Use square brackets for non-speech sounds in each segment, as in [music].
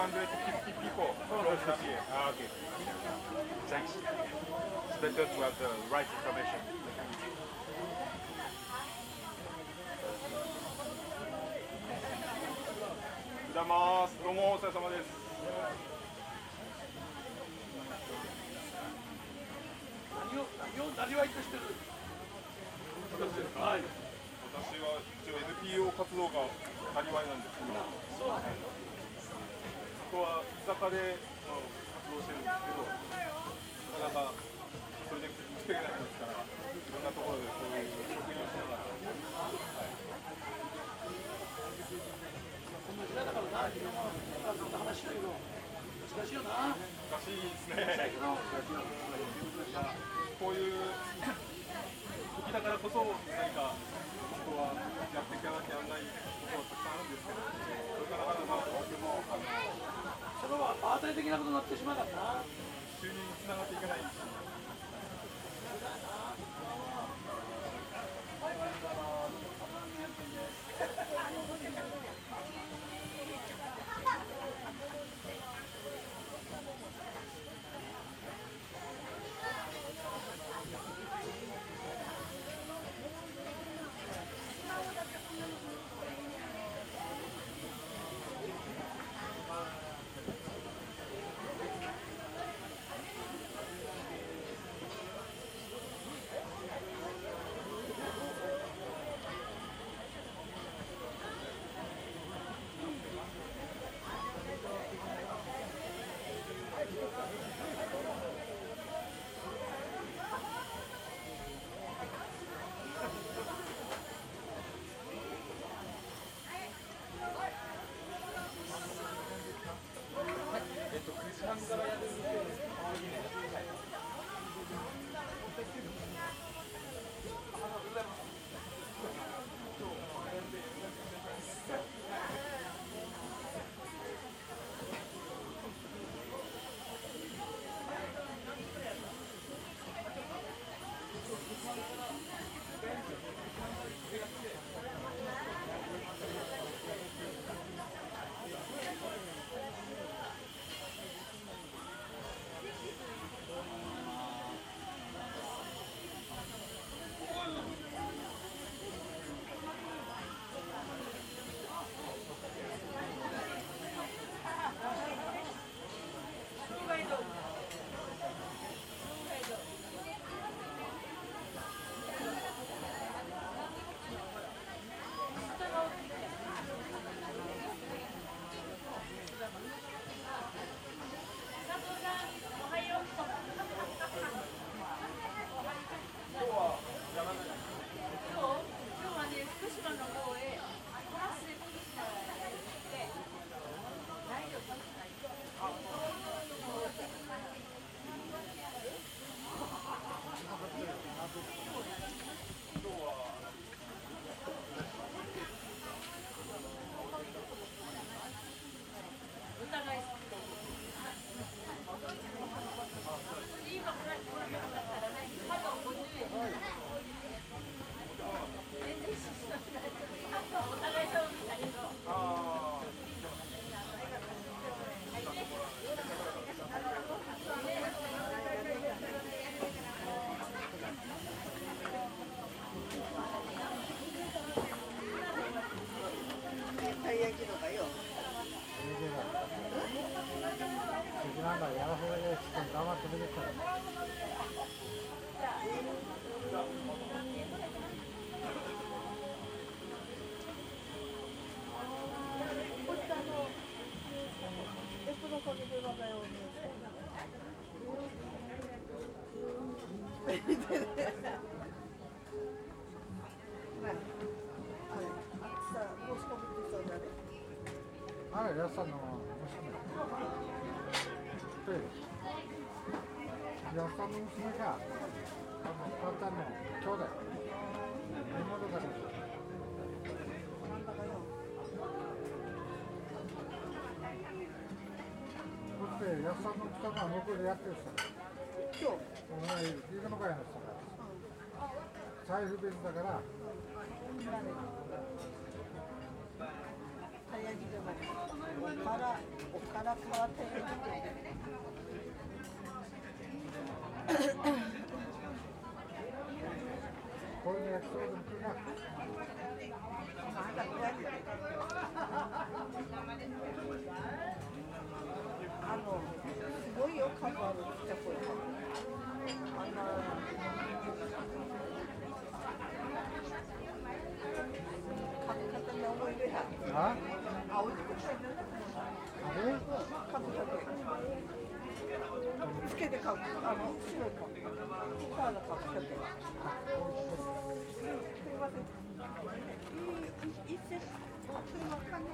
250 people close up here. Ah, okay. Thanks. It's better to have the right information. おはようございます。どうもお疲れ様です。何を何をなりわいとしてるはい私は一応 NPO 活動がなりわいなんですけど、そうここは居酒屋であ活動してるんですけど、なかなかそれで食っていけないですから、いろんなところでそういう職員をしながら、こんな時代だからな君もなんかそんな話だけど難しいよな難しいですね。こういう時だからこそ何か人はやっていかなきゃならないことはたくさんあるんですけど、それからなかなか僕もあのそれは場当たり的なことになってしまうからな。収入につながっていかない。やっさんの娘が、あの、簡単の兄弟。妹だから。なんだかよ。そして、やっさんの人が向こうでやってる人。今日。お前、いるのかやの人が。財布別だから、たい焼きじゃないおからおからから照り焼きこれで焼きそうでも来るな。あのすごいよ数あるちっちゃい声あんなか片に思い入れ？たあ青い子さんなんだあれカブだけつけて買う。あの白い子サラダ買うだけすいません。いいいいセット。それは完了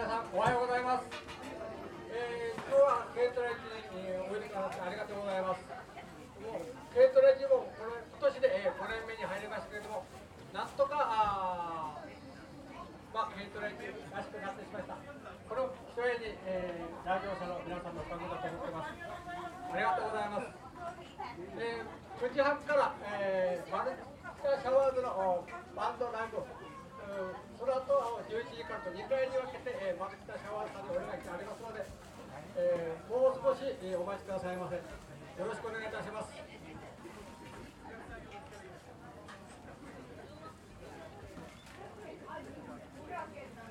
皆さん、おはようございます。えー、今日は軽トラ市に、え、おいでくださってありがとうございます。もう軽トラ市もこの今年で、えー、5年目に入りましたけれども、なんとか、あまあ、軽トラ市らしくなってしまいました。この一重に、えー、来場者の皆さんのおかげだと思ってます。ありがとうございます。えー、9時半から、えー、マルチャシャワーズのバンドライブ、のあとは11時間と2回に分けて、えー、マキタシャワーさんにお願いしてありますので、えー、もう少し、えー、お待ちくださいませ。よろしくお願いいたします。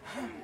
[laughs]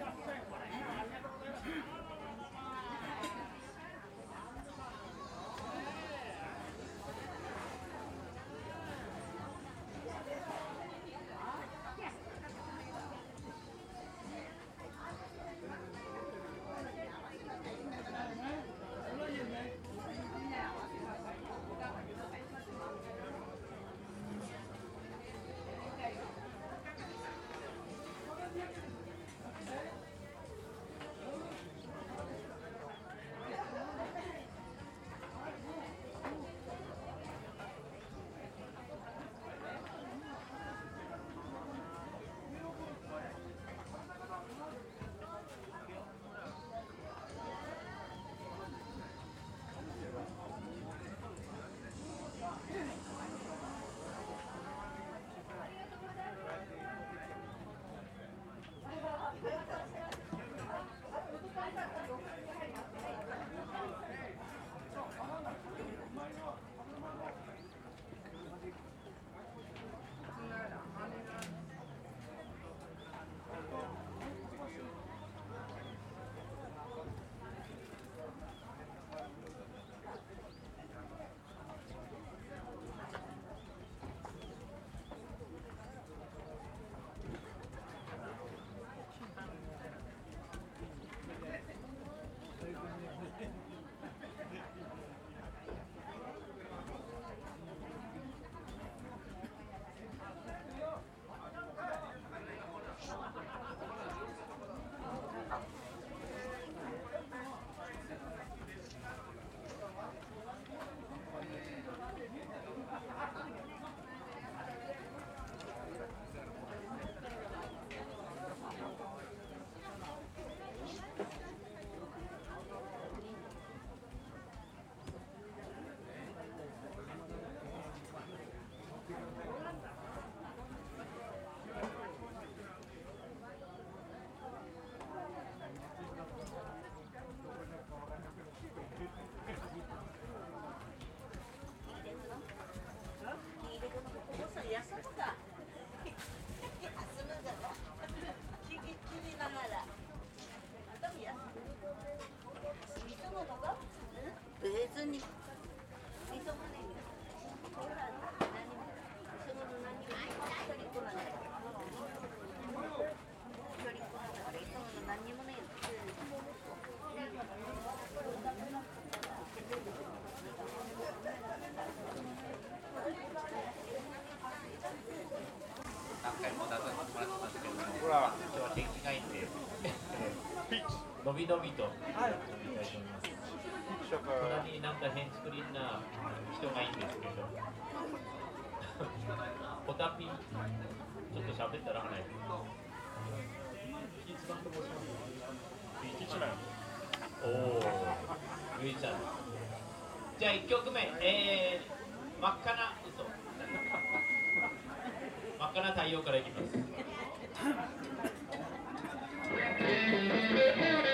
のびのびと。はい。やりたいと思います。隣になんか変作りな人がいいんですけど。[laughs] ポタピンちょっと喋ったらはないおおゆいちゃん。じゃあ1曲目。えー、真っ赤な嘘。[laughs] 真っ赤な太陽からいきます [laughs]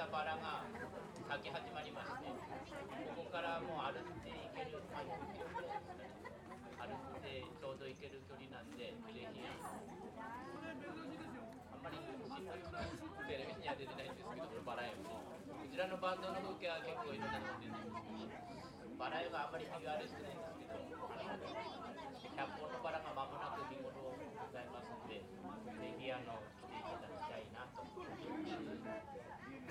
たバラが咲き始まりましてここからもう歩いていける、まあ、4キロぐらいです歩いてちょうど行ける距離なんでぜひあんまり新聞テレビには出てないんですけどバラ園も。こちらのバンドの風景は結構いろんなのが出てますしバラ園はあんまり PR してないんですけどあの100本のバラが間もなく